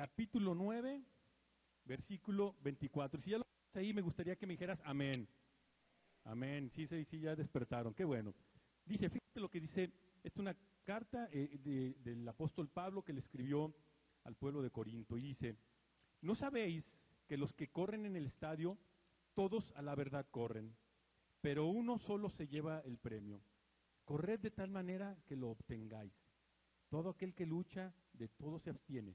capítulo 9, versículo 24. Si ya lo ahí, me gustaría que me dijeras amén. Amén. Sí, sí, sí, ya despertaron. Qué bueno. Dice, fíjate lo que dice, esta es una carta eh, de- del apóstol Pablo que le escribió al pueblo de Corinto y dice, ¿no sabéis que los que corren en el estadio, todos a la verdad corren, pero uno solo se lleva el premio? Corred de tal manera que lo obtengáis. Todo aquel que lucha, de todo se abstiene.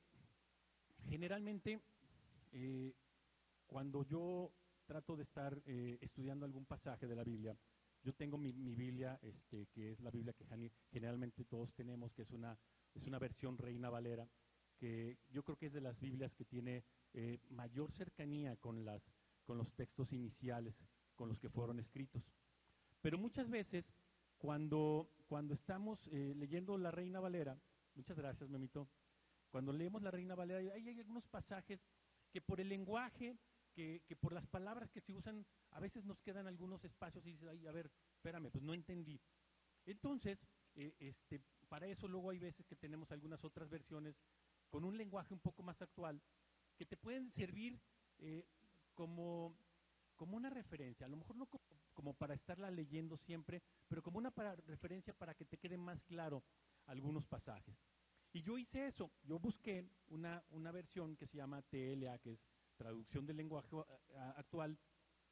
generalmente eh, cuando yo trato de estar eh, estudiando algún pasaje de la Biblia, yo tengo mi, Biblia, este, que es la Biblia que gene- generalmente todos tenemos, que es una, es una versión Reina Valera, que yo creo que es de las Biblias que tiene eh, mayor cercanía con, las, con los textos iniciales con los que fueron escritos. Pero muchas veces, cuando, cuando estamos leyendo la Reina Valera, muchas gracias, Memito, cuando leemos la Reina Valera, hay, hay algunos pasajes que por el lenguaje, que, por las palabras que se usan, a veces nos quedan algunos espacios y dices, ay, a ver, espérame, pues no entendí. Entonces, eh, este, para eso luego hay veces que tenemos algunas otras versiones con un lenguaje un poco más actual que te pueden servir eh, como, como una referencia, a lo mejor no como, para estarla leyendo siempre, pero como una referencia para que te quede más claro algunos pasajes. Y yo hice eso, yo busqué una, una versión que se llama TLA, que es traducción del lenguaje a- actual,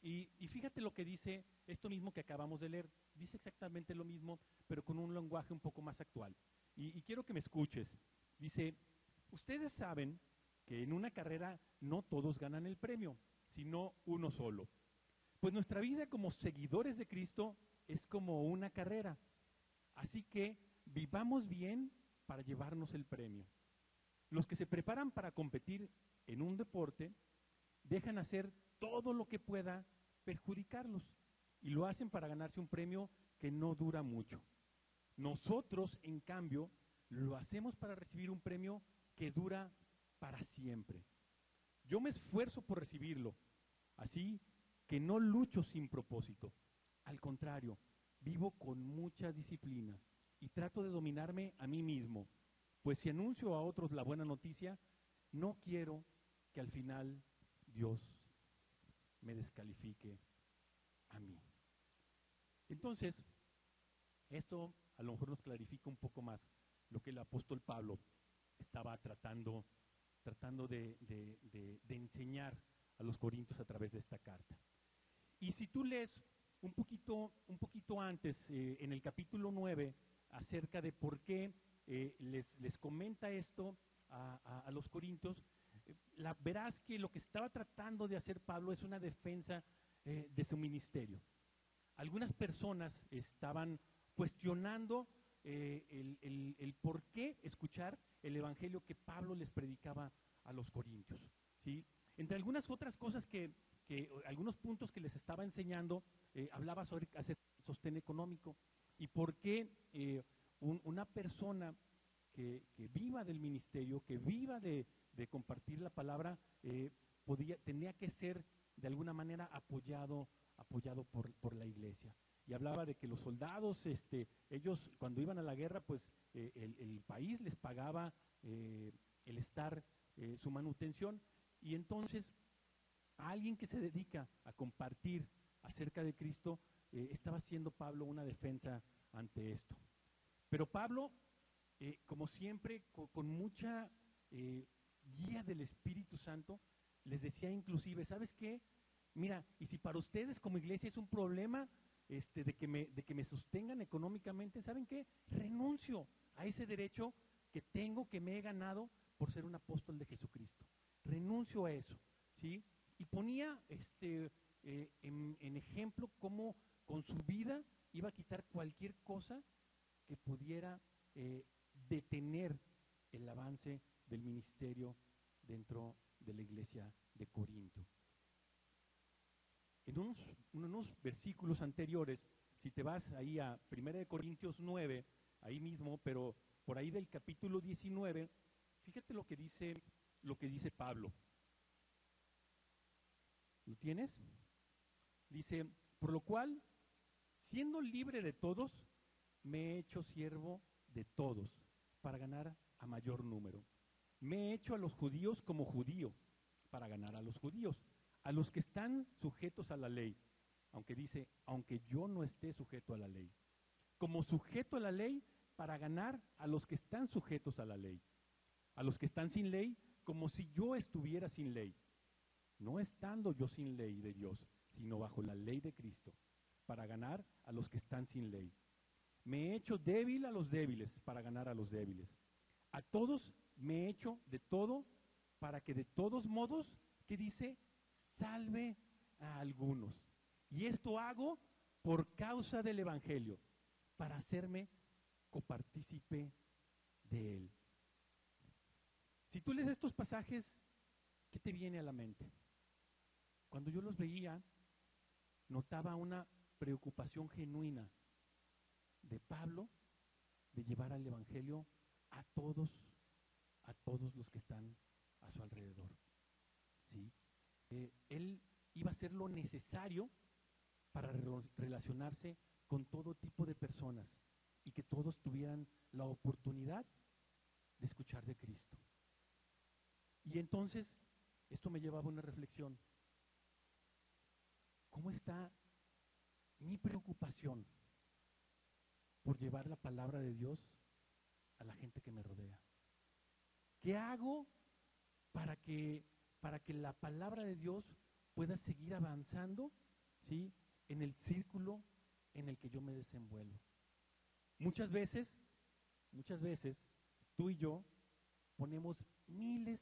y, y fíjate lo que dice esto mismo que acabamos de leer, dice exactamente lo mismo, pero con un lenguaje un poco más actual. Y, y quiero que me escuches. Dice, ustedes saben que en una carrera no todos ganan el premio, sino uno solo. Pues nuestra vida como seguidores de Cristo es como una carrera. Así que vivamos bien para llevarnos el premio. Los que se preparan para competir en un deporte dejan hacer todo lo que pueda perjudicarlos y lo hacen para ganarse un premio que no dura mucho. Nosotros, en cambio, lo hacemos para recibir un premio que dura para siempre. Yo me esfuerzo por recibirlo, así que no lucho sin propósito. Al contrario, vivo con mucha disciplina y trato de dominarme a mí mismo, pues si anuncio a otros la buena noticia, no quiero que al final Dios me descalifique a mí. Entonces, esto a lo mejor nos clarifica un poco más lo que el apóstol Pablo estaba tratando, tratando de, enseñar a los corintios a través de esta carta. Y si tú lees un poquito, un poquito antes, eh, en el capítulo 9, acerca de por qué eh, les, les comenta esto a, a- los corintios, eh, la, verás que lo que estaba tratando de hacer Pablo es una defensa eh, de su ministerio. Algunas personas estaban cuestionando el, el- por qué escuchar el evangelio que Pablo les predicaba a los corintios. ¿sí? Entre algunas otras cosas que, que- algunos puntos que les estaba enseñando, hablaba sobre hacer sostén económico y por qué eh, un- una persona que, que viva del ministerio, que viva de, de compartir la palabra, eh, podía, tenía que ser de alguna manera apoyado, apoyado por, por la iglesia. Y hablaba de que los soldados, este, ellos cuando iban a la guerra, pues eh, el, el país les pagaba el estar, su manutención, y entonces a alguien que se dedica a compartir acerca de Cristo, estaba haciendo Pablo una defensa ante esto. Pero Pablo, eh, como siempre, co- con, mucha eh, guía del Espíritu Santo, les decía inclusive, ¿sabes qué? Mira, y si para ustedes como iglesia es un problema este, de, que me, de que me sostengan económicamente, ¿saben qué? Renuncio a ese derecho que tengo, que me he ganado por ser un apóstol de Jesucristo. Renuncio a eso, ¿sí? Y ponía este, eh, en, en ejemplo cómo con su vida iba a quitar cualquier cosa que pudiera eh, detener el avance del ministerio dentro de la iglesia de Corinto. En unos, unos versículos anteriores, si te vas ahí a 1 Corintios 9, ahí mismo, pero por ahí del capítulo 19, fíjate lo que dice, lo que dice Pablo. ¿Lo tienes? Dice, por lo cual, siendo libre de todos, me he hecho siervo de todos para ganar a mayor número. Me he hecho a los judíos como judío para ganar a los judíos, a los que están sujetos a la ley, aunque dice, aunque yo no esté sujeto a la ley, como sujeto a la ley para ganar a los que están sujetos a la ley, a los que están sin ley, como si yo estuviera sin ley, no estando yo sin ley de Dios, sino bajo la ley de Cristo, para ganar a los que están sin ley. Me he hecho débil a los débiles para ganar a los débiles. A todos me he hecho de todo para que de todos modos, que dice, salve a algunos. Y esto hago por causa del Evangelio, para hacerme copartícipe de él. Si tú lees estos pasajes, ¿qué te viene a la mente? Cuando yo los veía, notaba una preocupación genuina de Pablo de llevar al Evangelio a todos, a todos los que están a su alrededor. ¿sí? Eh, él iba a hacer lo necesario para relacionarse con todo tipo de personas y que todos tuvieran la oportunidad de escuchar de Cristo. Y entonces, esto me llevaba a una reflexión. ¿Cómo está mi preocupación por llevar la palabra de Dios a la gente que me rodea? ¿Qué hago para que, para que la palabra de Dios pueda seguir avanzando ¿sí? en el círculo en el que yo me desenvuelvo? Muchas veces, muchas veces, tú y yo ponemos miles,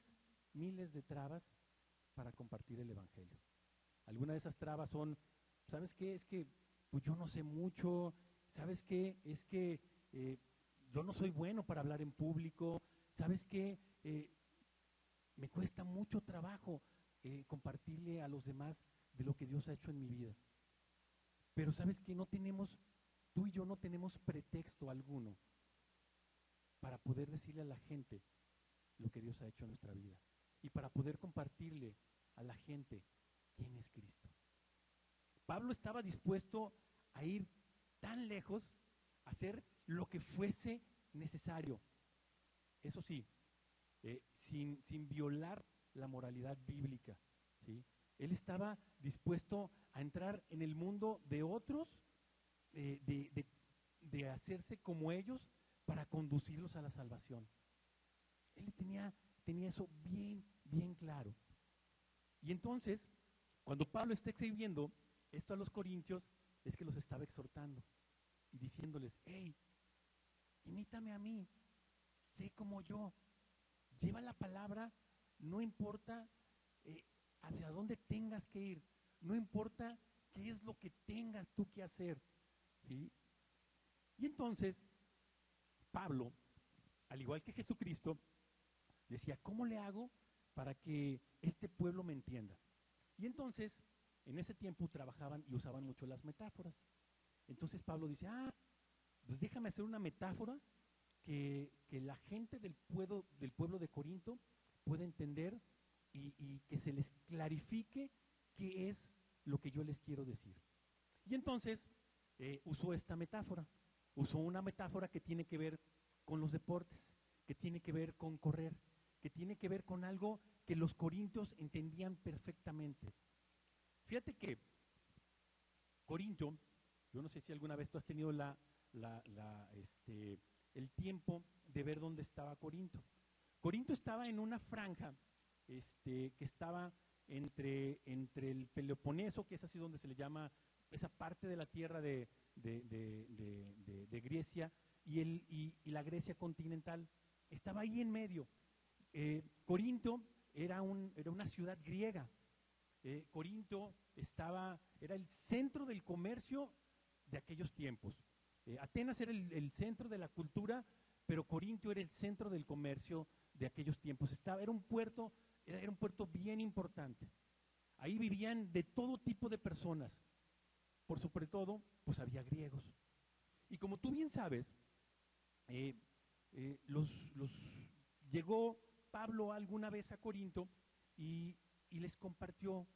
miles de trabas para compartir el Evangelio. Algunas de esas trabas son, ¿sabes qué? Es que pues yo no sé mucho, ¿sabes qué? Es que eh, yo no soy bueno para hablar en público, ¿sabes qué? Eh, me cuesta mucho trabajo eh, compartirle a los demás de lo que Dios ha hecho en mi vida. Pero sabes que no tenemos, tú y yo no tenemos pretexto alguno para poder decirle a la gente lo que Dios ha hecho en nuestra vida y para poder compartirle a la gente quién es Cristo. Pablo estaba dispuesto a ir tan lejos, a hacer lo que fuese necesario. Eso sí, eh, sin, sin, violar la moralidad bíblica. ¿sí? Él estaba dispuesto a entrar en el mundo de otros, eh, de, de, hacerse como ellos para conducirlos a la salvación. Él tenía, tenía eso bien, bien claro. Y entonces, cuando Pablo está escribiendo esto a los corintios, es que los estaba exhortando y diciéndoles, hey, imítame a mí, sé como yo, lleva la palabra, no importa eh, hacia dónde tengas que ir, no importa qué es lo que tengas tú que hacer. ¿sí? Y entonces, Pablo, al igual que Jesucristo, decía, ¿cómo le hago para que este pueblo me entienda? Y entonces, en ese tiempo trabajaban y usaban mucho las metáforas. Entonces Pablo dice, ah, pues déjame hacer una metáfora que, la gente del pueblo, del pueblo de Corinto pueda entender y, que se les clarifique qué es lo que yo les quiero decir. Y entonces eh, usó esta metáfora, usó una metáfora que tiene que ver con los deportes, que tiene que ver con correr, que tiene que ver con algo que los corintios entendían perfectamente. Fíjate que Corinto, yo no sé si alguna vez tú has tenido la, este, el tiempo de ver dónde estaba Corinto. Corinto estaba en una franja este, que estaba entre, entre el Peloponeso, que es así donde se le llama esa parte de la tierra de, Grecia, y, la Grecia continental. Estaba ahí en medio. Eh, Corinto era, un, era una ciudad griega. Eh, Corinto estaba, era el centro del comercio de aquellos tiempos. Eh, Atenas era el, centro de la cultura, pero Corinto era el centro del comercio de aquellos tiempos. Estaba, era un puerto era, un puerto bien importante. Ahí vivían de todo tipo de personas. Por sobre todo, pues había griegos. Y como tú bien sabes, eh, los, los, llegó Pablo alguna vez a Corinto y, y les compartió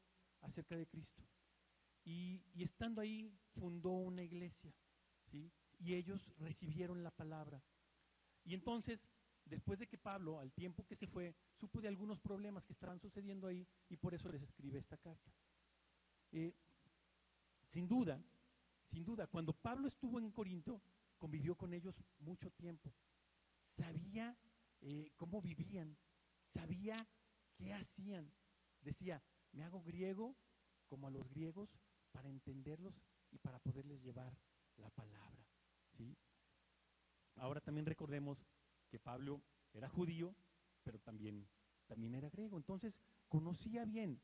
acerca de Cristo. Y, estando ahí fundó una iglesia, ¿sí? Y ellos recibieron la palabra. Y entonces, después de que Pablo, al tiempo que se fue, supo de algunos problemas que estaban sucediendo ahí y por eso les escribe esta carta. Eh, sin duda, sin duda, cuando Pablo estuvo en Corinto, convivió con ellos mucho tiempo. Sabía eh, cómo vivían, sabía qué hacían. Decía, me hago griego como a los griegos para entenderlos y para poderles llevar la palabra. ¿sí? Ahora también recordemos que Pablo era judío, pero también, también era griego. Entonces conocía bien,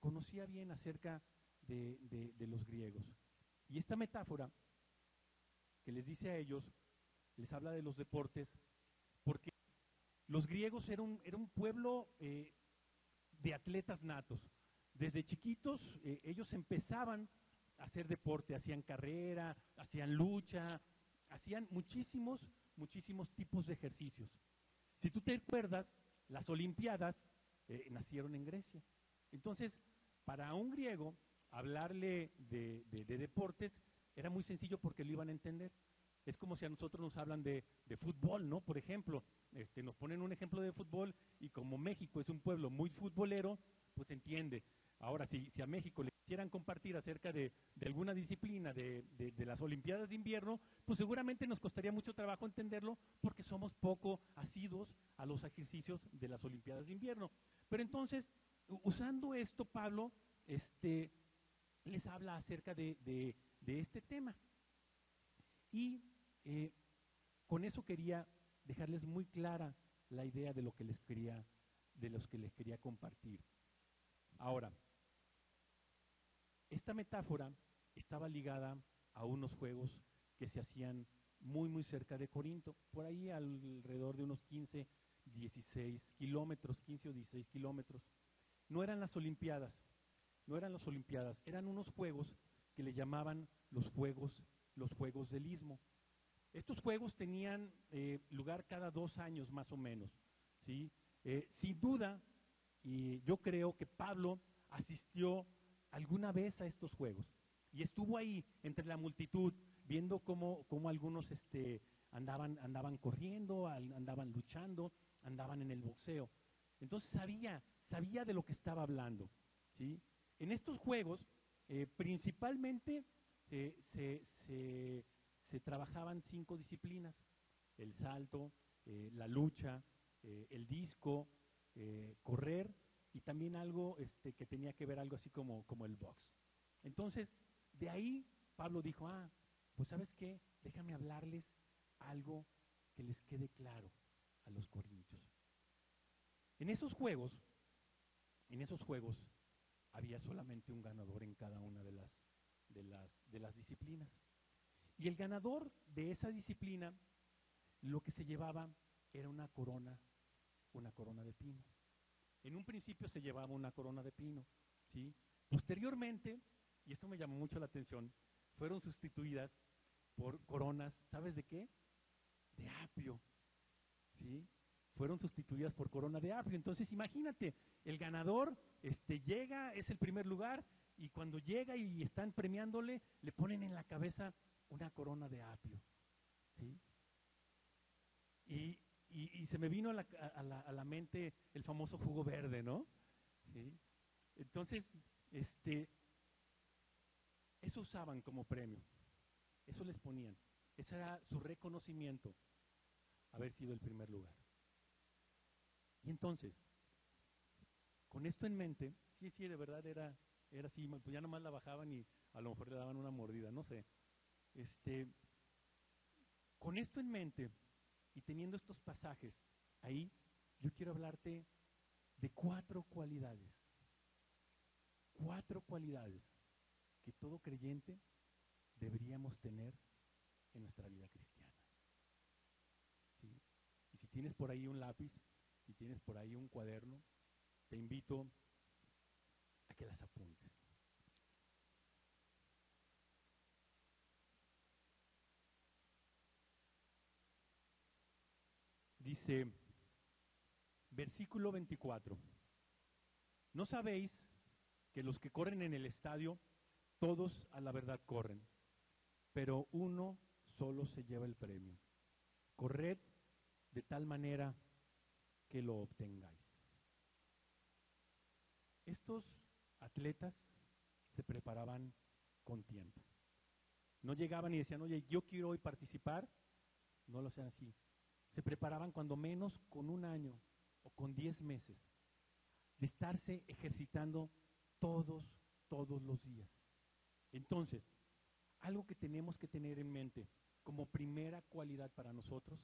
conocía bien acerca de, de, los griegos. Y esta metáfora que les dice a ellos, les habla de los deportes, porque los griegos eran un, era un pueblo eh, de atletas natos. Desde chiquitos eh, ellos empezaban a hacer deporte, hacían carrera, hacían lucha, hacían muchísimos, muchísimos tipos de ejercicios. Si tú te acuerdas, las Olimpiadas eh, nacieron en Grecia. Entonces, para un griego, hablarle de, de, de, deportes era muy sencillo porque lo iban a entender. Es como si a nosotros nos hablan de, de fútbol, ¿no? Por ejemplo, este, nos ponen un ejemplo de fútbol y como México es un pueblo muy futbolero, pues entiende. Ahora, si, si a México le quisieran compartir acerca de, de alguna disciplina de, de, las Olimpiadas de invierno, pues seguramente nos costaría mucho trabajo entenderlo porque somos poco asiduos a los ejercicios de las Olimpiadas de invierno. Pero entonces, usando esto, Pablo, este, les habla acerca de, de este tema. Y eh, con eso quería dejarles muy clara la idea de lo que les quería, de los que les quería compartir. Ahora, esta metáfora estaba ligada a unos juegos que se hacían muy, muy cerca de Corinto, por ahí alrededor de unos 15, 16 kilómetros, 15 o 16 kilómetros. No eran las Olimpiadas, no eran las Olimpiadas, eran unos juegos que le llamaban los Juegos, los Juegos del Istmo. Estos juegos tenían eh, lugar cada dos años más o menos. ¿sí? Eh, sin duda, y yo creo que Pablo asistió alguna vez a estos juegos y estuvo ahí entre la multitud viendo cómo, cómo algunos este, andaban, andaban corriendo, andaban luchando, andaban en el boxeo. Entonces sabía, sabía de lo que estaba hablando. ¿sí? En estos juegos, eh, principalmente se, se, trabajaban cinco disciplinas, el salto, eh, la lucha, eh, el disco, eh, correr y también algo este, que tenía que ver algo así como, como el box. Entonces, de ahí Pablo dijo, ah, pues sabes qué, déjame hablarles algo que les quede claro a los corintios. En esos juegos, en esos juegos, había solamente un ganador en cada una de las, de las, de las disciplinas. Y el ganador de esa disciplina, lo que se llevaba era una corona, una corona de pino. En un principio se llevaba una corona de pino, ¿sí? Posteriormente, y esto me llamó mucho la atención, fueron sustituidas por coronas, ¿sabes de qué? De apio, ¿sí? Fueron sustituidas por corona de apio. Entonces, imagínate, el ganador este, llega, es el primer lugar, y cuando llega y están premiándole, le ponen en la cabeza una corona de apio. ¿sí? Y, y, y se me vino a la, a, la, a la, mente el famoso jugo verde, ¿no? ¿Sí? Entonces, este, eso usaban como premio, eso les ponían, ese era su reconocimiento, haber sido el primer lugar. Y entonces, con esto en mente, sí, sí, de verdad era, era así, pues ya nomás la bajaban y a lo mejor le daban una mordida, no sé. Este, con esto en mente y teniendo estos pasajes ahí, yo quiero hablarte de cuatro cualidades, cuatro cualidades que todo creyente deberíamos tener en nuestra vida cristiana. Y si tienes por ahí un lápiz, si tienes por ahí un cuaderno, te invito a que las apuntes. Dice, versículo 24, ¿no sabéis que los que corren en el estadio, todos a la verdad corren, pero uno solo se lleva el premio? Corred de tal manera que lo obtengáis. Estos atletas se preparaban con tiempo. No llegaban y decían, oye, yo quiero hoy participar. No lo sean así. Se preparaban cuando menos con un año o con diez meses de estarse ejercitando todos, todos los días. Entonces, algo que tenemos que tener en mente como primera cualidad para nosotros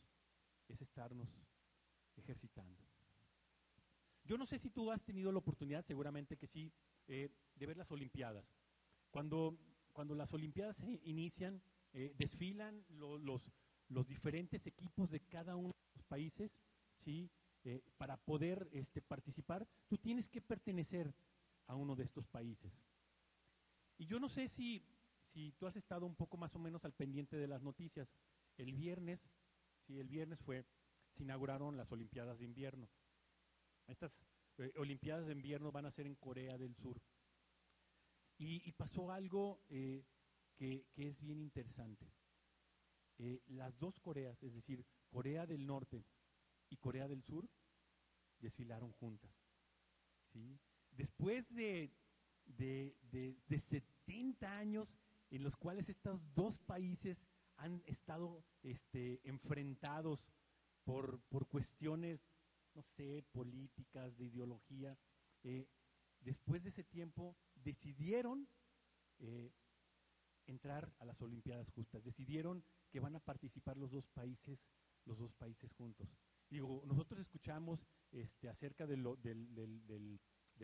es estarnos ejercitando. Yo no sé si tú has tenido la oportunidad, seguramente que sí, eh, de ver las Olimpiadas. Cuando, cuando las Olimpiadas se inician, eh, desfilan los, los diferentes equipos de cada uno de los países, ¿sí? Eh, para poder este, participar, tú tienes que pertenecer a uno de estos países. Y yo no sé si, si tú has estado un poco más o menos al pendiente de las noticias. El viernes, sí, el viernes fue, se inauguraron las Olimpiadas de invierno. Estas eh, Olimpiadas de invierno van a ser en Corea del Sur. Y, pasó algo eh, que, que, es bien interesante. Eh, las dos Coreas, es decir, Corea del Norte y Corea del Sur, desfilaron juntas. ¿sí? Después de, de, de, de 70 años en los cuales estos dos países han estado este, enfrentados por, por cuestiones no sé, políticas, de ideología, eh, después de ese tiempo decidieron eh, entrar a las Olimpiadas Justas, decidieron que van a participar los dos países, los dos países juntos. Digo, nosotros escuchamos este, acerca de lo, del,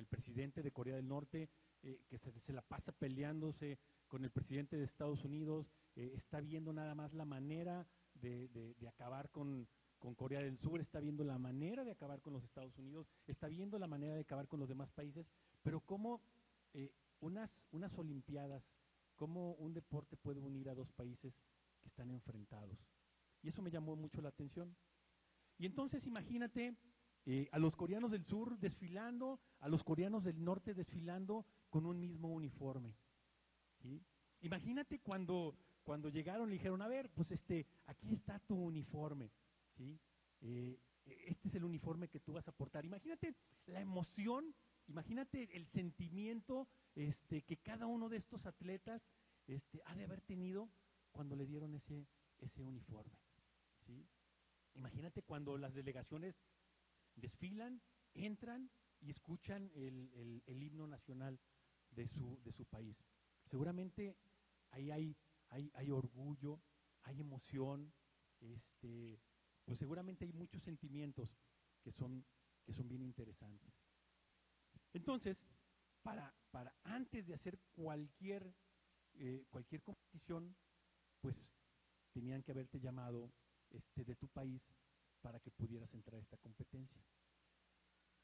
presidente de Corea del Norte, eh, que se, la pasa peleándose con el presidente de Estados Unidos, está viendo nada más la manera de, acabar con, con Corea del Sur, está viendo la manera de acabar con los Estados Unidos, está viendo la manera de acabar con los demás países, pero cómo eh, unas, unas Olimpiadas, cómo un deporte puede unir a dos países que están enfrentados. Y eso me llamó mucho la atención. Y entonces imagínate eh, a los coreanos del sur desfilando, a los coreanos del norte desfilando con un mismo uniforme. Imagínate cuando, cuando llegaron y dijeron, a ver, pues este, aquí está tu uniforme. Eh, este es el uniforme que tú vas a portar. Imagínate la emoción, imagínate el sentimiento este, que cada uno de estos atletas este, ha de haber tenido cuando le dieron ese, ese uniforme. Imagínate cuando las delegaciones desfilan, entran y escuchan el, himno nacional de su, de su país. Seguramente ahí hay, hay, hay orgullo, hay emoción, este, pues seguramente hay muchos sentimientos que son, que son bien interesantes. Entonces, para, para antes de hacer cualquier, eh, cualquier competición, pues tenían que haberte llamado este, de tu país para que pudieras entrar a esta competencia.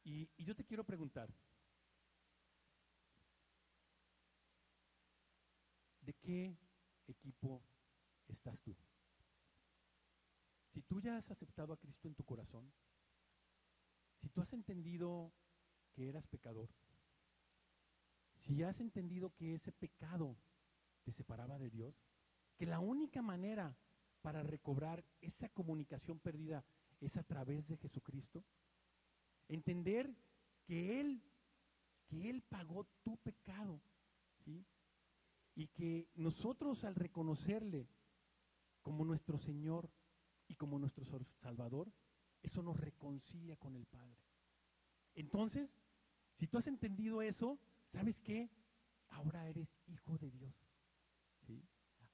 Y, y yo te quiero preguntar, ¿de qué equipo estás tú? Si tú ya has aceptado a Cristo en tu corazón, si tú has entendido que eras pecador, si has entendido que ese pecado te separaba de Dios, que la única manera para recobrar esa comunicación perdida es a través de Jesucristo, entender que Él, que Él pagó tu pecado, ¿sí? Y que nosotros al reconocerle como nuestro Señor, y como nuestro Salvador, eso nos reconcilia con el Padre. Entonces, si tú has entendido eso, ¿sabes qué? Ahora eres hijo de Dios.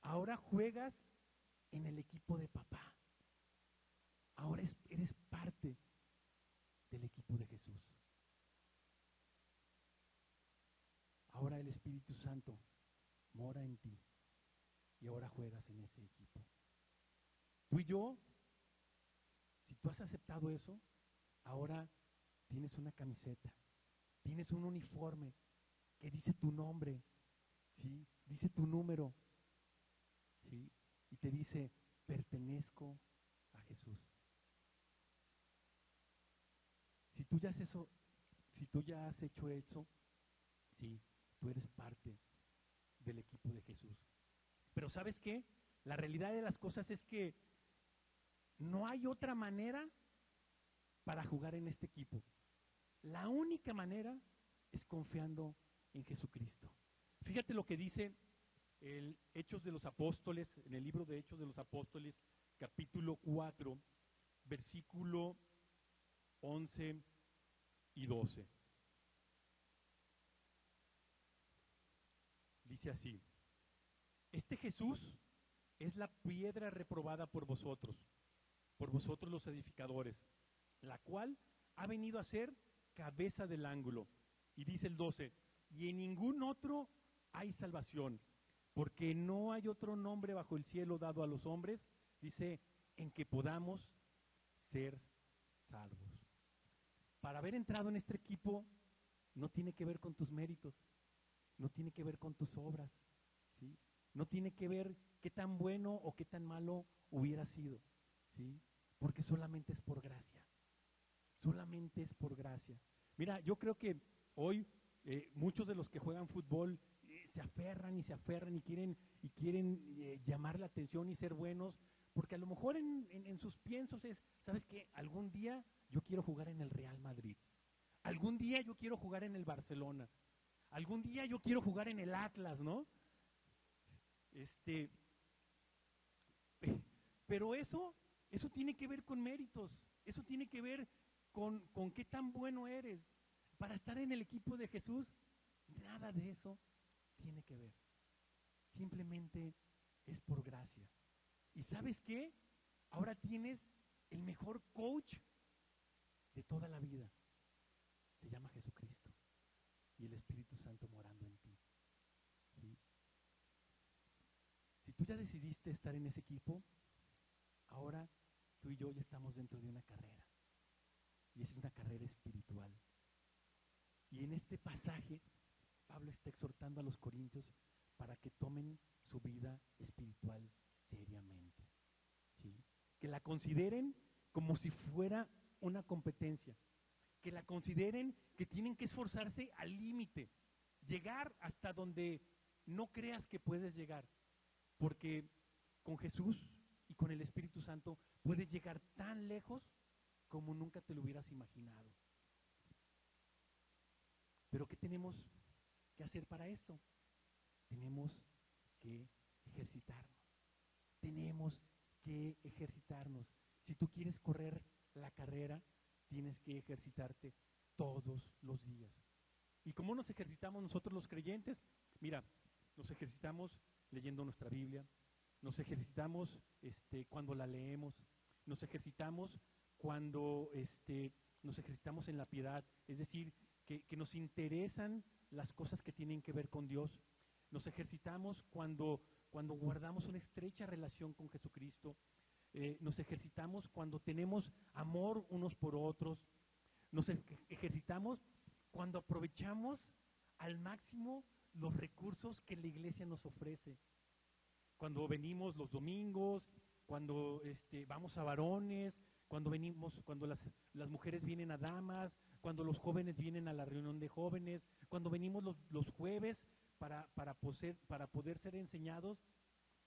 Ahora juegas en el equipo de papá. Ahora eres parte del equipo de Jesús. Ahora el Espíritu Santo mora en ti y ahora juegas en ese equipo. Tú y yo, si tú has aceptado eso, ahora tienes una camiseta tienes un uniforme que dice tu nombre, ¿sí? Dice tu número, ¿sí? Y te dice, pertenezco a Jesús. Si tú ya has eso, si tú ya has hecho eso, sí, tú eres parte del equipo de Jesús. Pero ¿sabes qué? La realidad de las cosas es que no hay otra manera para jugar en este equipo. La única manera es confiando en Jesucristo. Fíjate lo que dice el Hechos de los Apóstoles, en el libro de Hechos de los Apóstoles, capítulo 4, versículo 11 y 12. Dice así, este Jesús es la piedra reprobada por vosotros, por vosotros los edificadores, la cual ha venido a ser cabeza del ángulo. Y dice el 12, y en ningún otro hay salvación, porque no hay otro nombre bajo el cielo dado a los hombres, dice, en que podamos ser salvos. Para haber entrado en este equipo no tiene que ver con tus méritos, no tiene que ver con tus obras, ¿sí? No tiene que ver qué tan bueno o qué tan malo hubiera sido, ¿sí? Porque solamente es por gracia. Solamente es por gracia. Mira, yo creo que hoy eh, muchos de los que juegan fútbol eh, se aferran y se aferran y quieren, y quieren eh, llamar la atención y ser buenos, porque a lo mejor en, en sus piensos es, ¿sabes qué? Algún día yo quiero jugar en el Real Madrid. Algún día yo quiero jugar en el Barcelona. Algún día yo quiero jugar en el Atlas, ¿no? Este, pero eso, eso tiene que ver con méritos, eso tiene que ver con, con qué tan bueno eres. Para estar en el equipo de Jesús, nada de eso tiene que ver. Simplemente es por gracia. ¿Y sabes qué? Ahora tienes el mejor coach de toda la vida. Se llama Jesucristo y el Espíritu Santo morando en ti. Si tú ya decidiste estar en ese equipo, ahora tú y yo ya estamos dentro de una carrera. Y es una carrera espiritual. Y en este pasaje, Pablo está exhortando a los corintios para que tomen su vida espiritual seriamente. Que la consideren como si fuera una competencia. Que la consideren que tienen que esforzarse al límite. Llegar hasta donde no creas que puedes llegar. Porque con Jesús y con el Espíritu Santo puedes llegar tan lejos como nunca te lo hubieras imaginado. Pero ¿qué tenemos que hacer para esto? Tenemos que ejercitarnos. Tenemos que ejercitarnos. Si tú quieres correr la carrera, tienes que ejercitarte todos los días. ¿Y cómo nos ejercitamos nosotros los creyentes? Mira, nos ejercitamos leyendo nuestra Biblia, nos ejercitamos este, cuando la leemos, nos ejercitamos cuando este, nos ejercitamos en la piedad, es decir, que, nos interesan las cosas que tienen que ver con Dios, nos ejercitamos cuando, cuando guardamos una estrecha relación con Jesucristo, eh, nos ejercitamos cuando tenemos amor unos por otros, nos ejercitamos cuando aprovechamos al máximo los recursos que la iglesia nos ofrece. Cuando venimos los domingos, cuando este, vamos a varones, cuando venimos, cuando las, las, mujeres vienen a damas, cuando los jóvenes vienen a la reunión de jóvenes, cuando venimos los, los jueves para, para, poder, para poder ser enseñados,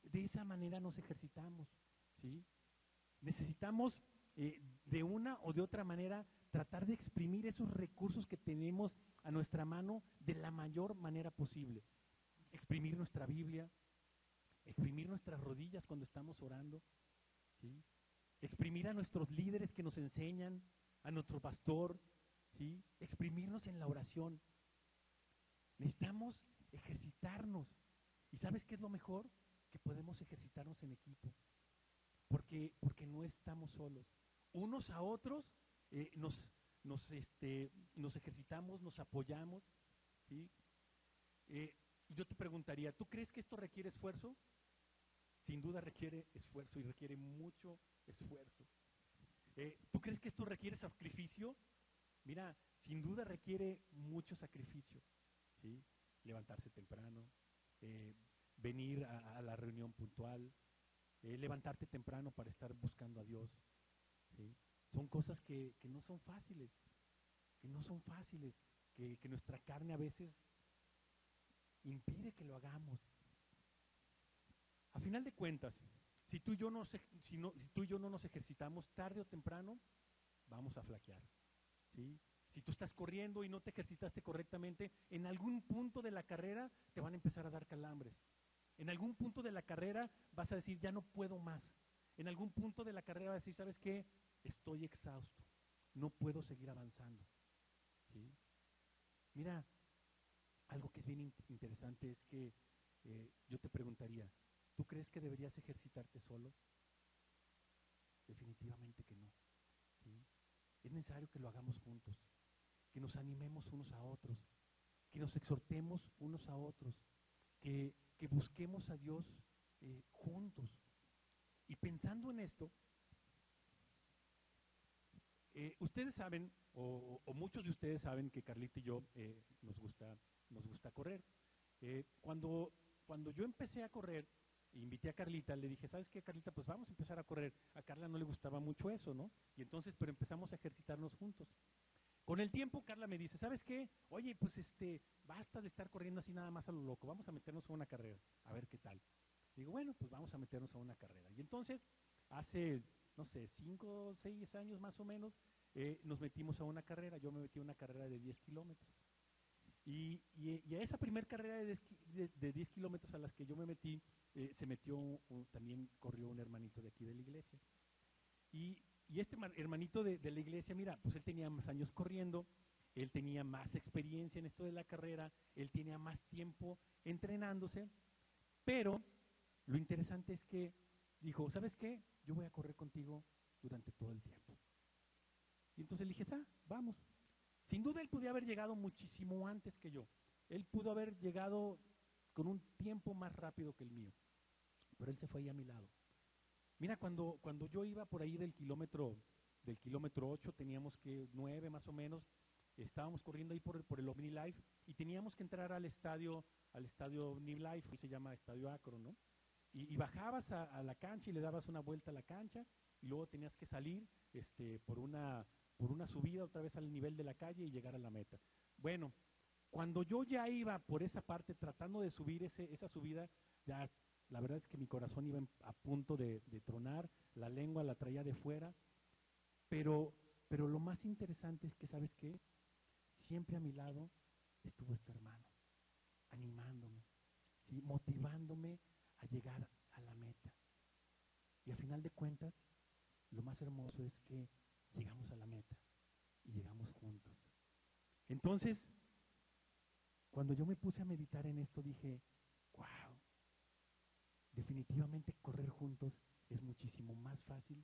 de esa manera nos ejercitamos. ¿sí? Necesitamos eh, de una o de otra manera tratar de exprimir esos recursos que tenemos a nuestra mano de la mayor manera posible. Exprimir nuestra Biblia, exprimir nuestras rodillas cuando estamos orando, ¿sí? Exprimir a nuestros líderes que nos enseñan, a nuestro pastor, ¿sí? exprimirnos en la oración. Necesitamos ejercitarnos. ¿Y sabes qué es lo mejor? Que podemos ejercitarnos en equipo. Porque, porque no estamos solos. Unos a otros eh, nos, nos, este, nos ejercitamos, nos apoyamos. ¿sí? Eh, yo te preguntaría, ¿tú crees que esto requiere esfuerzo? Sin duda requiere esfuerzo y requiere mucho esfuerzo. Eh, ¿Tú crees que esto requiere sacrificio? Mira, sin duda requiere mucho sacrificio. Levantarse temprano, eh, venir a, la reunión puntual, eh, levantarte temprano para estar buscando a Dios. Son cosas que, no son fáciles, que no son fáciles, que, que nuestra carne a veces impide que lo hagamos. A final de cuentas, si tú, y yo no, si, tú y yo no nos ejercitamos tarde o temprano, vamos a flaquear. Si tú estás corriendo y no te ejercitaste correctamente, en algún punto de la carrera te van a empezar a dar calambres. En algún punto de la carrera vas a decir, ya no puedo más. En algún punto de la carrera vas a decir, ¿sabes qué? Estoy exhausto. No puedo seguir avanzando. Mira, algo que es bien interesante es que eh, yo te preguntaría, ¿tú crees que deberías ejercitarte solo? Definitivamente que no. Es necesario que lo hagamos juntos, que nos animemos unos a otros, que nos exhortemos unos a otros, que, busquemos a Dios eh, juntos. Y pensando en esto, eh, ustedes saben, o, muchos de ustedes saben que Carlita y yo nos gusta nos gusta correr. Eh, cuando, cuando yo empecé a correr, invité a Carlita, le dije, ¿sabes qué, Carlita? Pues vamos a empezar a correr. A Carla no le gustaba mucho eso, ¿no? Y entonces, pero empezamos a ejercitarnos juntos. Con el tiempo, Carla me dice, ¿sabes qué? Oye, pues este, basta de estar corriendo así nada más a lo loco, vamos a meternos a una carrera, a ver qué tal. Digo, bueno, pues vamos a meternos a una carrera. Y entonces, hace, no sé, cinco o seis años más o menos, eh, nos metimos a una carrera. Yo me metí a una carrera de 10 kilómetros. Y, a esa primera carrera de 10, kilómetros a las que yo me metí, eh, se metió, también corrió un hermanito de aquí de la iglesia. Y, este hermanito de, la iglesia, mira, pues él tenía más años corriendo, él tenía más experiencia en esto de la carrera, él tenía más tiempo entrenándose, pero lo interesante es que dijo, ¿sabes qué? Yo voy a correr contigo durante todo el tiempo. Y entonces le dije, ah, vamos. Sin duda él podía haber llegado muchísimo antes que yo. Él pudo haber llegado con un tiempo más rápido que el mío. Pero él se fue ahí a mi lado. Mira, cuando, cuando yo iba por ahí del kilómetro, del kilómetro 8, teníamos que 9 más o menos, estábamos corriendo ahí por, por el Omni Life y teníamos que entrar al estadio, al estadio Life, que se llama Estadio Acro, ¿no? Y, bajabas a, a, la cancha y le dabas una vuelta a la cancha y luego tenías que salir este, por una por una subida otra vez al nivel de la calle y llegar a la meta. Bueno, cuando yo ya iba por esa parte tratando de subir ese, esa subida, ya la verdad es que mi corazón iba a punto de, tronar, la lengua la traía de fuera, pero, pero lo más interesante es que, ¿sabes qué? Siempre a mi lado estuvo este hermano, animándome, ¿sí? motivándome a llegar a la meta. Y a final de cuentas, lo más hermoso es que llegamos a la meta y llegamos juntos. Entonces, cuando yo me puse a meditar en esto, dije, definitivamente correr juntos es muchísimo más fácil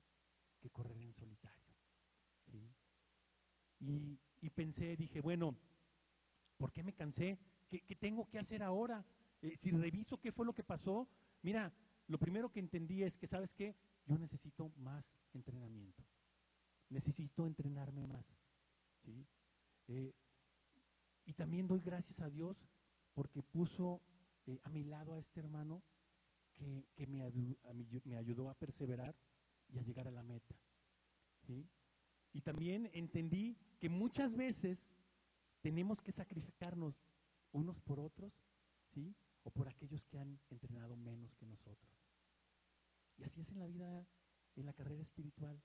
que correr en solitario. Y, pensé, dije, bueno, ¿por qué me cansé? ¿Qué, tengo que hacer ahora? Eh, si reviso qué fue lo que pasó, mira, lo primero que entendí es que, ¿sabes qué? Yo necesito más entrenamiento necesito entrenarme más. Eh, y también doy gracias a Dios porque puso eh, a mi lado a este hermano que, me, me, ayudó a perseverar y a llegar a la meta. Y también entendí que muchas veces tenemos que sacrificarnos unos por otros, ¿sí? O por aquellos que han entrenado menos que nosotros. Y así es en la vida, en la carrera espiritual.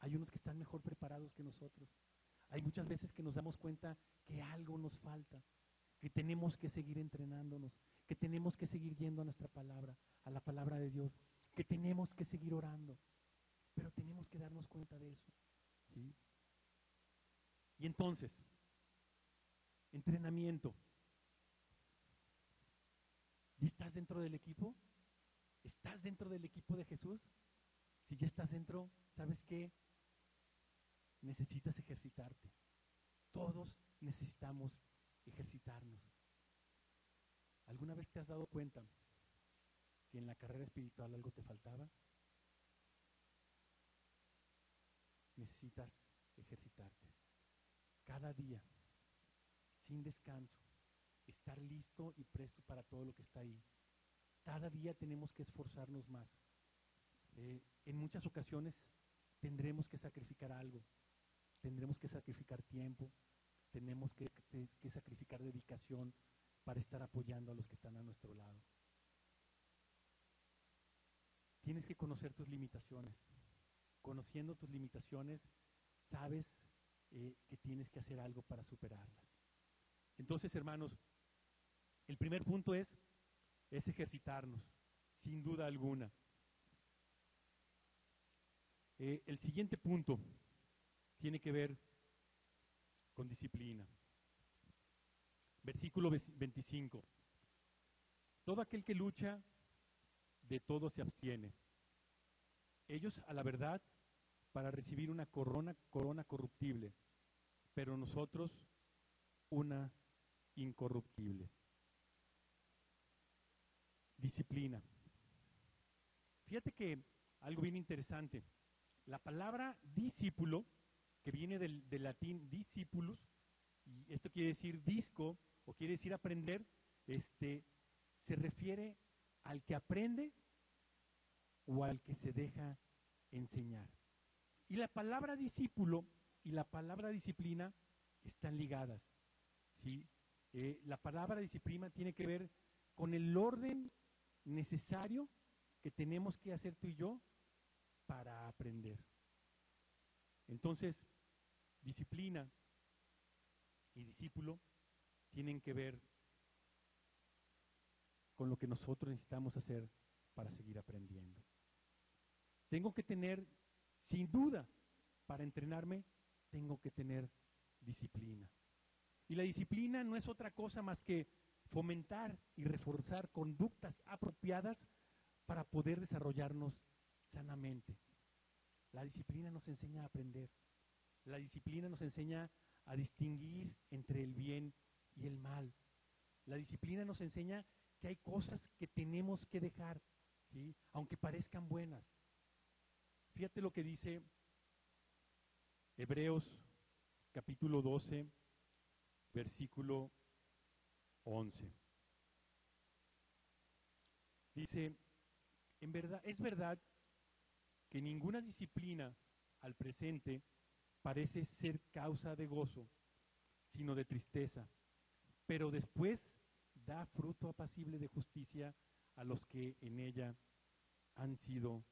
Hay unos que están mejor preparados que nosotros. Hay muchas veces que nos damos cuenta que algo nos falta, que tenemos que seguir entrenándonos, que tenemos que seguir yendo a nuestra palabra, a la palabra de Dios, que tenemos que seguir orando. Pero tenemos que darnos cuenta de eso. Y entonces, entrenamiento. ¿Y estás dentro del equipo? ¿Estás dentro del equipo de Jesús? Si ya estás dentro, ¿sabes qué? necesitas ejercitarte. Todos necesitamos ejercitarnos. ¿Alguna vez te has dado cuenta que en la carrera espiritual algo te faltaba? Necesitas ejercitarte. cada día, sin descanso, estar listo y presto para todo lo que está ahí. Cada día tenemos que esforzarnos más. Eh, en muchas ocasiones tendremos que sacrificar algo, tendremos que sacrificar tiempo, tenemos que, que sacrificar dedicación para estar apoyando a los que están a nuestro lado. Tienes que conocer tus limitaciones. Conociendo tus limitaciones, sabes eh, que tienes que hacer algo para superarlas. Entonces, hermanos, el primer punto es, es ejercitarnos, sin duda alguna. Eh, el siguiente punto tiene que ver con disciplina. Versículo 25. Todo aquel que lucha, de todo se abstiene. Ellos, a la verdad, para recibir una corona, corona corruptible, pero nosotros una incorruptible. Disciplina. Fíjate que algo bien interesante. La palabra discípulo, que viene del, latín discipulus, y esto quiere decir disco, o quiere decir aprender, este, se refiere al que aprende o al que se deja enseñar. Y la palabra discípulo y la palabra disciplina están ligadas. ¿sí? Eh, la palabra disciplina tiene que ver con el orden necesario que tenemos que hacer tú y yo para aprender. Entonces, disciplina y discípulo tienen que ver con lo que nosotros necesitamos hacer para seguir aprendiendo. Tengo que tener, sin duda, para entrenarme, tengo que tener disciplina. Y la disciplina no es otra cosa más que fomentar y reforzar conductas apropiadas para poder desarrollarnos sanamente. La disciplina nos enseña a aprender. La disciplina nos enseña a distinguir entre el bien y el mal. La disciplina nos enseña que hay cosas que tenemos que dejar, ¿sí? aunque parezcan buenas. Fíjate lo que dice Hebreos capítulo 12, versículo 11. Dice, en verdad, es verdad que ninguna disciplina al presente parece ser causa de gozo, sino de tristeza, pero después da fruto apacible de justicia a los que en ella han sido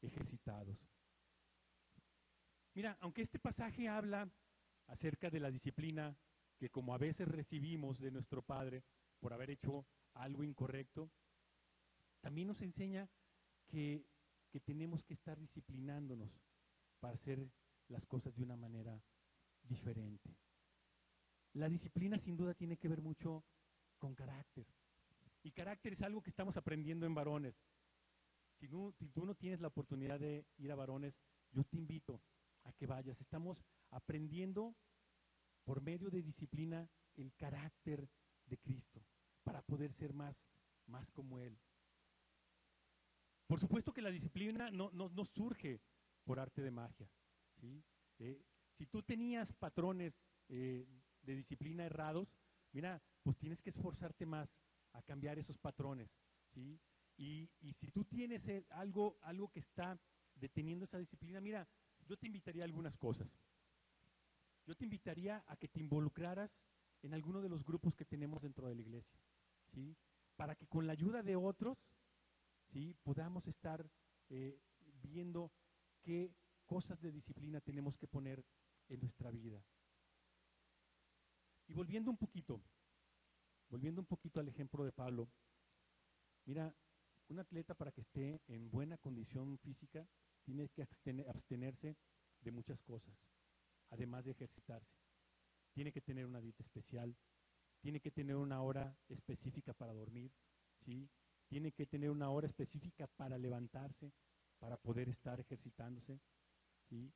ejercitados. Mira, aunque este pasaje habla acerca de la disciplina que como a veces recibimos de nuestro Padre por haber hecho algo incorrecto, también nos enseña que, que tenemos que estar disciplinándonos para hacer las cosas de una manera diferente. La disciplina sin duda tiene que ver mucho con carácter. Y carácter es algo que estamos aprendiendo en varones. Si, tú no tienes la oportunidad de ir a varones, yo te invito a que vayas. Estamos aprendiendo por medio de disciplina el carácter de Cristo para poder ser más, más como Él. Por supuesto que la disciplina no, surge por arte de magia. Eh, si tú tenías patrones eh, de disciplina errados, mira, pues tienes que esforzarte más a cambiar esos patrones. ¿sí? Y, si tú tienes eh, algo, algo que está deteniendo esa disciplina, mira, yo te invitaría a algunas cosas. Yo te invitaría a que te involucraras en alguno de los grupos que tenemos dentro de la iglesia, ¿sí? Para que con la ayuda de otros, ¿sí? Podamos estar eh, viendo qué cosas de disciplina tenemos que poner en nuestra vida. Y volviendo un poquito, volviendo un poquito al ejemplo de Pablo, mira, un atleta para que esté en buena condición física tiene que abstenerse de muchas cosas, además de ejercitarse. Tiene que tener una dieta especial, tiene que tener una hora específica para dormir, ¿sí? tiene que tener una hora específica para levantarse, para poder estar ejercitándose. Y,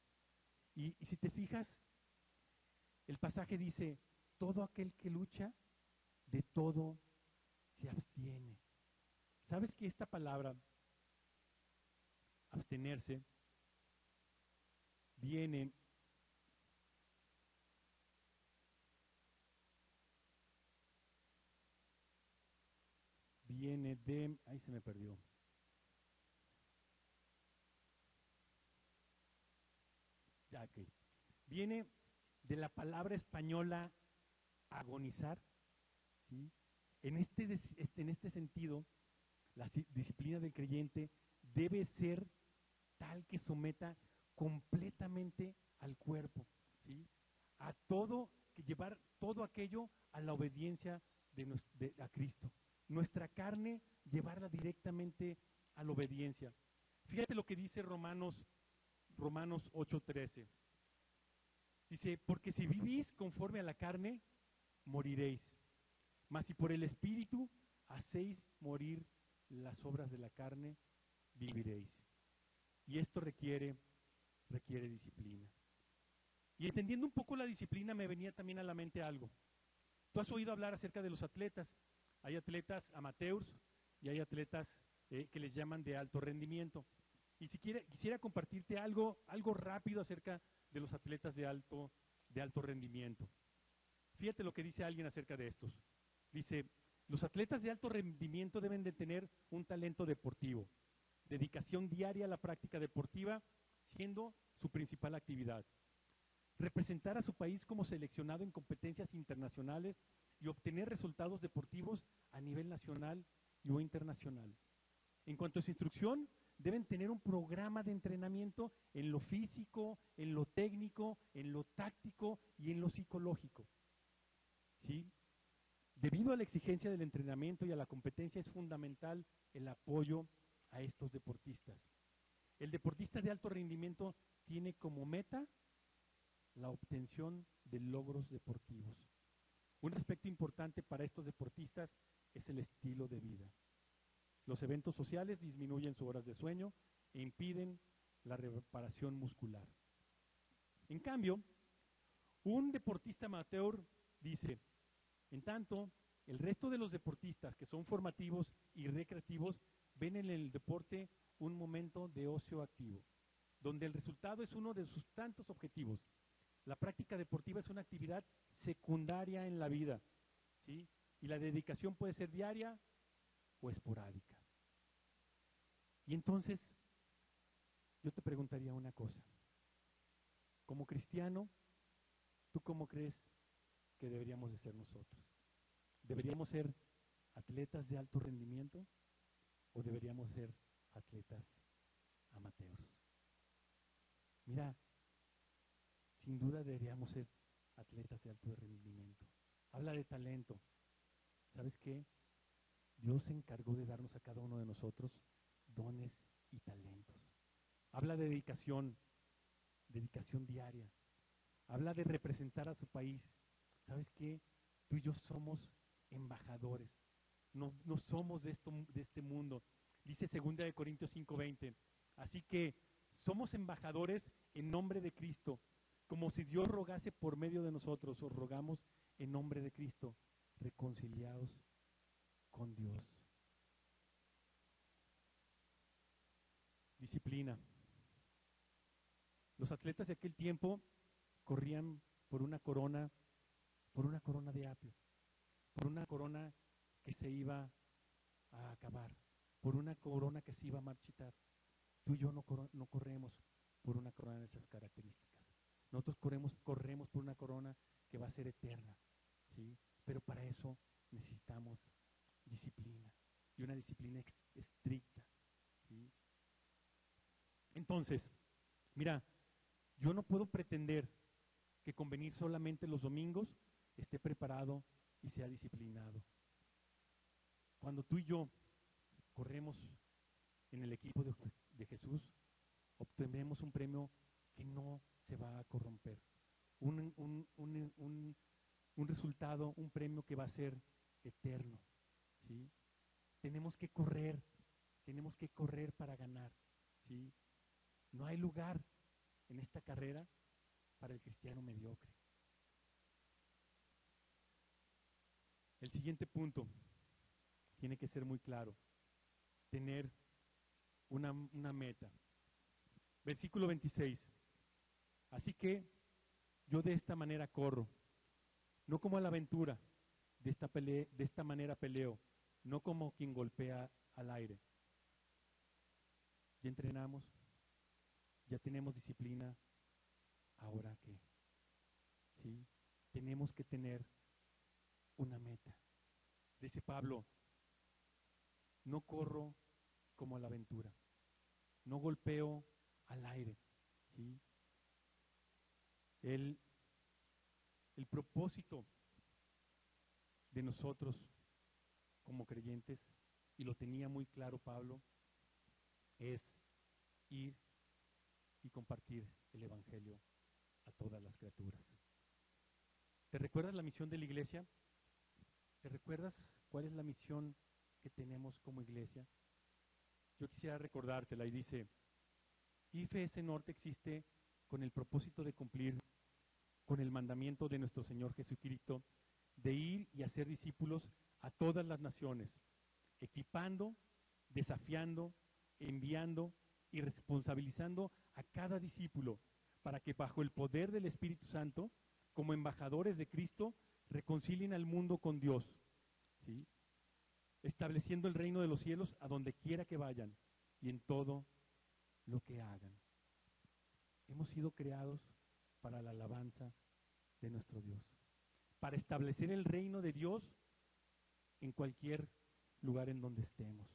y si te fijas, el pasaje dice, todo aquel que lucha, de todo se abstiene. ¿Sabes que esta palabra, abstenerse, viene viene de, ahí se me perdió. Ya, okay. Viene de la palabra española agonizar, ¿sí? En este, este- en este sentido, la disciplina del creyente debe ser tal que someta completamente al cuerpo, ¿sí? A todo, llevar todo aquello a la obediencia de- a Cristo. Nuestra carne, llevarla directamente a la obediencia. Fíjate lo que dice Romanos, Romanos 8:13. Dice, porque si vivís conforme a la carne, moriréis. Mas si por el Espíritu hacéis morir las obras de la carne, viviréis. Y esto requiere, requiere disciplina. Y entendiendo un poco la disciplina, me venía también a la mente algo. Tú has oído hablar acerca de los atletas. Hay atletas amateurs y hay atletas eh, que les llaman de alto rendimiento. Y si quisiera compartirte algo, algo rápido acerca de los atletas de alto, de alto rendimiento. Fíjate lo que dice alguien acerca de estos. Dice, los atletas de alto rendimiento deben de tener un talento deportivo, dedicación diaria a la práctica deportiva, siendo su principal actividad. Representar a su país como seleccionado en competencias internacionales y obtener resultados deportivos a nivel nacional y o internacional. En cuanto a su instrucción, deben tener un programa de entrenamiento en lo físico, en lo técnico, en lo táctico y en lo psicológico. ¿Sí? Debido a la exigencia del entrenamiento y a la competencia es fundamental el apoyo a estos deportistas. El deportista de alto rendimiento tiene como meta la obtención de logros deportivos. Un aspecto importante para estos deportistas es el estilo de vida. Los eventos sociales disminuyen sus horas de sueño e impiden la reparación muscular. En cambio, un deportista amateur dice, en tanto, el resto de los deportistas que son formativos y recreativos ven en el deporte un momento de ocio activo, donde el resultado es uno de sus tantos objetivos. La práctica deportiva es una actividad secundaria en la vida, ¿sí? Y la dedicación puede ser diaria o esporádica. Y entonces, yo te preguntaría una cosa. Como cristiano, ¿tú cómo crees que deberíamos de ser nosotros? ¿Deberíamos ser atletas de alto rendimiento o deberíamos ser atletas amateurs? Mira, sin duda deberíamos ser atletas de alto rendimiento. Habla de talento. ¿Sabes qué? Dios se encargó de darnos a cada uno de nosotros dones y talentos. Habla de dedicación, dedicación diaria. Habla de representar a su país. ¿Sabes qué? Tú y yo somos embajadores. No, no somos de, esto, de este mundo. Dice 2 de Corintios 5:20. Así que somos embajadores en nombre de Cristo, como si Dios rogase por medio de nosotros. Os rogamos en nombre de Cristo, reconciliados con Dios. Disciplina. Los atletas de aquel tiempo corrían por una corona, por una corona de apio, por una corona que se iba a acabar, por una corona que se iba a marchitar. Tú y yo no, no corremos por una corona de esas características. Nosotros corremos, corremos por una corona que va a ser eterna, ¿sí? Pero para eso necesitamos disciplina y una disciplina estricta, ¿sí? Entonces, mira, yo no puedo pretender que con venir solamente los domingos esté preparado y sea disciplinado. Cuando tú y yo corremos en el equipo de, Jesús, obtendremos un premio que no se va a corromper. Un, un- un- un- un resultado, un premio que va a ser eterno. ¿sí? Tenemos que correr, tenemos que correr para ganar. ¿sí? No hay lugar en esta carrera para el cristiano mediocre. El siguiente punto tiene que ser muy claro. Tener una, una meta. Versículo 26. Así que yo de esta manera corro, no como a la aventura, de esta, de esta manera peleo, no como quien golpea al aire. Ya entrenamos, ya tenemos disciplina, ahora qué? ¿Sí? Tenemos que tener una meta. Dice Pablo, no corro como a la aventura, no golpeo al aire. ¿sí? El, el propósito de nosotros como creyentes, y lo tenía muy claro Pablo, es ir y compartir el Evangelio a todas las criaturas. ¿Te recuerdas la misión de la iglesia? ¿Te recuerdas cuál es la misión que tenemos como iglesia? Yo quisiera recordártela y dice, IFS Norte existe con el propósito de cumplir con el mandamiento de nuestro Señor Jesucristo de ir y hacer discípulos a todas las naciones, equipando, desafiando, enviando y responsabilizando a cada discípulo para que bajo el poder del Espíritu Santo, como embajadores de Cristo, reconcilien al mundo con Dios, ¿sí? estableciendo el reino de los cielos a donde quiera que vayan y en todo lo que hagan. Hemos sido creados para la alabanza de nuestro Dios, para establecer el reino de Dios en cualquier lugar en donde estemos.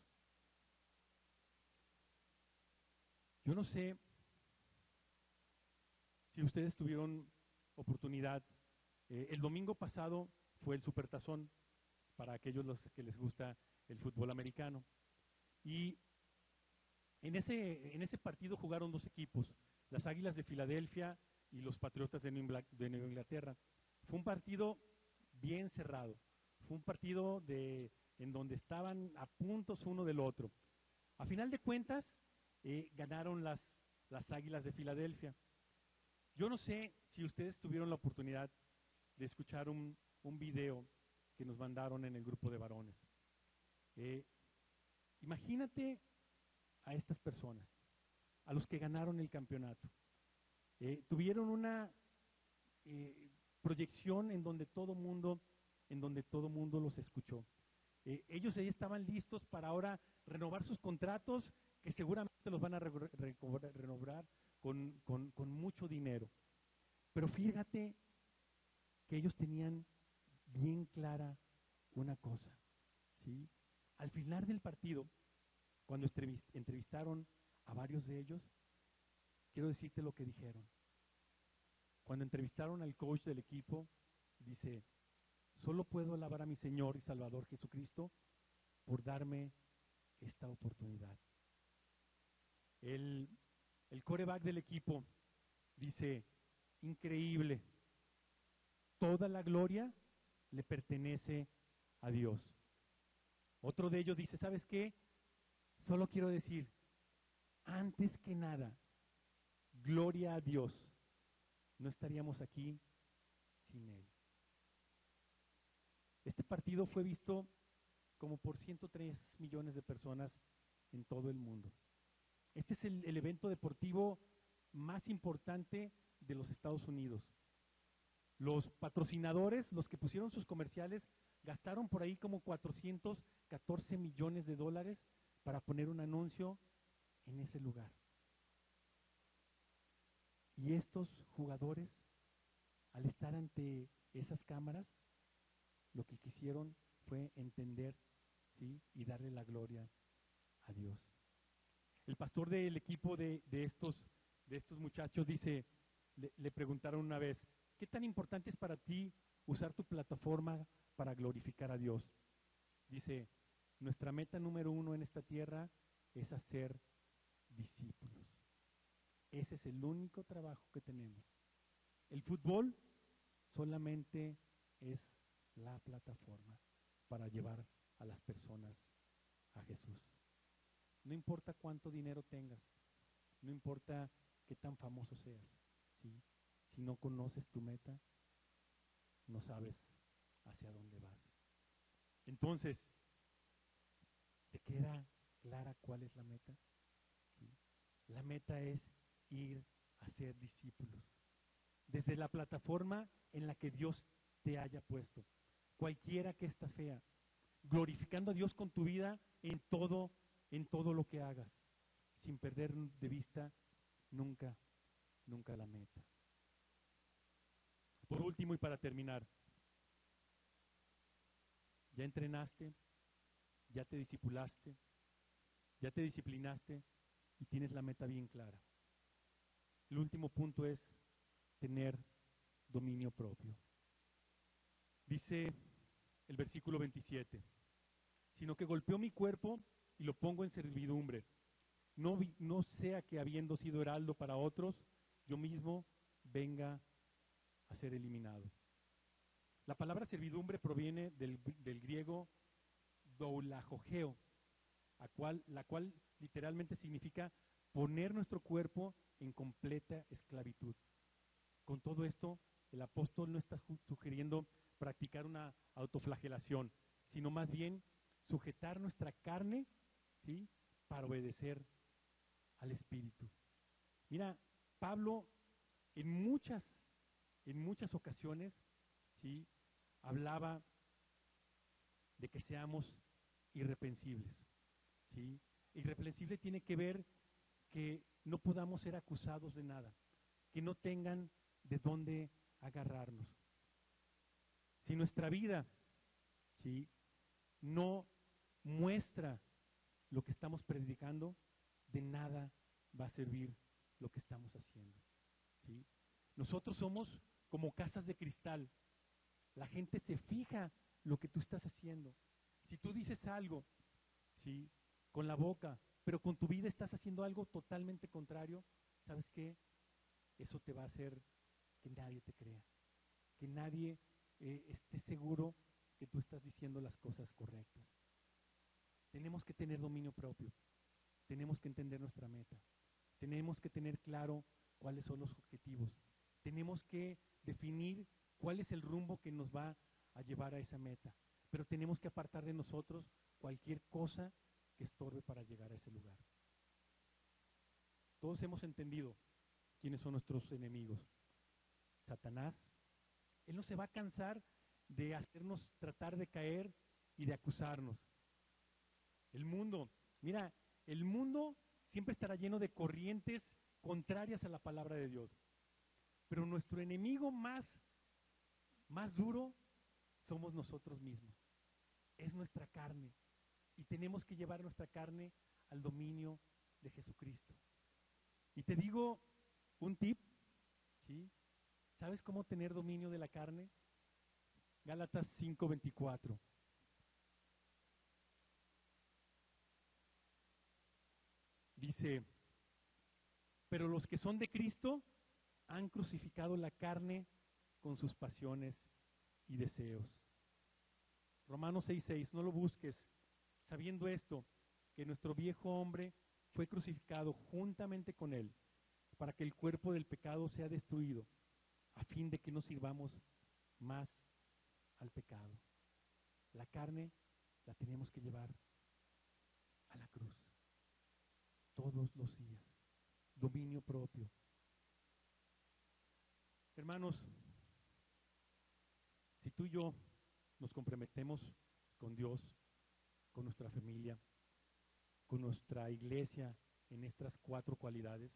Yo no sé si ustedes tuvieron oportunidad, eh, el domingo pasado fue el Supertazón para aquellos los que les gusta el fútbol americano. Y en ese, en ese partido jugaron dos equipos, las Águilas de Filadelfia y los Patriotas de Nueva Inglaterra. Fue un partido bien cerrado, fue un partido de, en donde estaban a puntos uno del otro. A final de cuentas, eh, ganaron las, las Águilas de Filadelfia. Yo no sé si ustedes tuvieron la oportunidad de escuchar un, un video que nos mandaron en el grupo de varones. Eh, imagínate a estas personas, a los que ganaron el campeonato. Eh, tuvieron una proyección en donde todo mundo, en donde todo mundo los escuchó. ellos ahí estaban listos para ahora renovar sus contratos que seguramente los van a renovar con, con mucho dinero. Pero fíjate que ellos tenían bien clara una cosa, ¿sí? Al final del partido, cuando entrevistaron a varios de ellos, quiero decirte lo que dijeron. Cuando entrevistaron al coach del equipo, dice, solo puedo alabar a mi Señor y Salvador Jesucristo por darme esta oportunidad. El, el coreback del equipo dice, increíble, toda la gloria le pertenece a Dios. Otro de ellos dice, ¿sabes qué? Solo quiero decir, antes que nada, gloria a Dios. No estaríamos aquí sin Él. Este partido fue visto como por 103 millones de personas en todo el mundo. Este es el, evento deportivo más importante de los Estados Unidos. Los patrocinadores, los que pusieron sus comerciales, gastaron por ahí como 414 millones de dólares para poner un anuncio en ese lugar. Y estos jugadores, al estar ante esas cámaras, lo que quisieron fue entender ¿sí? y darle la gloria a Dios. El pastor del equipo de, estos, de estos muchachos dice, le, preguntaron una vez, ¿qué tan importante es para ti usar tu plataforma para glorificar a Dios? Dice, nuestra meta número uno en esta tierra es hacer discípulos. Ese es el único trabajo que tenemos. El fútbol solamente es la plataforma para llevar a las personas a Jesús. No importa cuánto dinero tengas, no importa qué tan famoso seas, si no conoces tu meta, no sabes hacia dónde vas. Entonces, ¿te queda clara cuál es la meta? La meta es ir a ser discípulos. Desde la plataforma en la que Dios te haya puesto, cualquiera que esta sea, glorificando a Dios con tu vida en todo, en todo lo que hagas, sin perder de vista nunca, nunca la meta. Por último y para terminar, ya entrenaste, ya te discipulaste, ya te disciplinaste y tienes la meta bien clara. El último punto es tener dominio propio. Dice el versículo 27, sino que golpeó mi cuerpo y lo pongo en servidumbre. No, no sea que habiendo sido heraldo para otros, yo mismo venga a ser eliminado. La palabra servidumbre proviene del, del griego doulajogeo, a cual, la cual literalmente significa poner nuestro cuerpo en completa esclavitud. Con todo esto, el apóstol no está sugiriendo practicar una autoflagelación, sino más bien sujetar nuestra carne ¿sí? para obedecer al Espíritu. Mira, Pablo en muchas, en muchas ocasiones ¿sí? hablaba de que seamos irreprensibles. ¿sí? Irreprensible tiene que ver que no podamos ser acusados de nada, que no tengan de dónde agarrarnos. Si nuestra vida ¿sí? no muestra lo que estamos predicando, de nada va a servir lo que estamos haciendo. ¿sí? Nosotros somos como casas de cristal. La gente se fija lo que tú estás haciendo. Si tú dices algo, ¿sí? con la boca, pero con tu vida estás haciendo algo totalmente contrario, ¿sabes qué? Eso te va a hacer que nadie te crea, que nadie eh, esté seguro que tú estás diciendo las cosas correctas. Tenemos que tener dominio propio, tenemos que entender nuestra meta, tenemos que tener claro cuáles son los objetivos, tenemos que definir cuál es el rumbo que nos va a llevar a esa meta, pero tenemos que apartar de nosotros cualquier cosa que estorbe para llegar a ese lugar. Todos hemos entendido quiénes son nuestros enemigos. Satanás, él no se va a cansar de hacernos tratar de caer y de acusarnos. El mundo, mira, el mundo siempre estará lleno de corrientes contrarias a la palabra de Dios. Pero nuestro enemigo más, más duro somos nosotros mismos. Es nuestra carne. Y tenemos que llevar nuestra carne al dominio de Jesucristo. Y te digo un tip, ¿sí? ¿Sabes cómo tener dominio de la carne? Gálatas 5:24. Dice, pero los que son de Cristo han crucificado la carne con sus pasiones y deseos. Romanos 6:6, no lo busques, sabiendo esto, que nuestro viejo hombre fue crucificado juntamente con él, para que el cuerpo del pecado sea destruido, a fin de que no sirvamos más al pecado. La carne la tenemos que llevar a la cruz todos los días. Dominio propio. Hermanos, si tú y yo nos comprometemos con Dios, con nuestra familia, con nuestra iglesia en estas cuatro cualidades,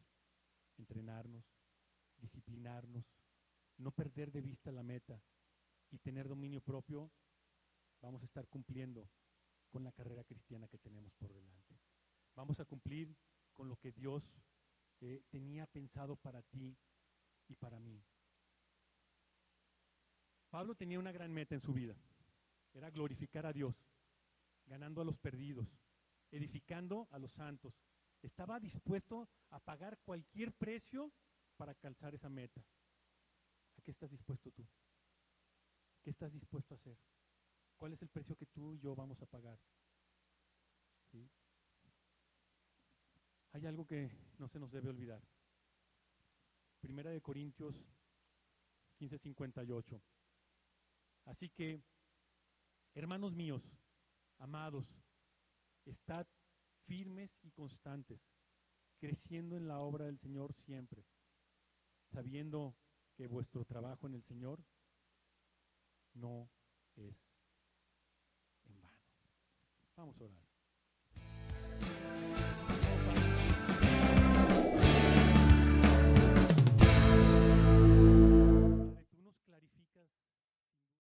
entrenarnos, disciplinarnos, no perder de vista la meta y tener dominio propio, vamos a estar cumpliendo con la carrera cristiana que tenemos por delante. Vamos a cumplir con lo que Dios eh, tenía pensado para ti y para mí. Pablo tenía una gran meta en su vida, era glorificar a Dios ganando a los perdidos, edificando a los santos. Estaba dispuesto a pagar cualquier precio para calzar esa meta. ¿A qué estás dispuesto tú? ¿Qué estás dispuesto a hacer? ¿Cuál es el precio que tú y yo vamos a pagar? Hay algo que no se nos debe olvidar. Primera de Corintios 15:58. Así que, hermanos míos, Amados, estad firmes y constantes, creciendo en la obra del Señor siempre, sabiendo que vuestro trabajo en el Señor no es en vano. Vamos a orar.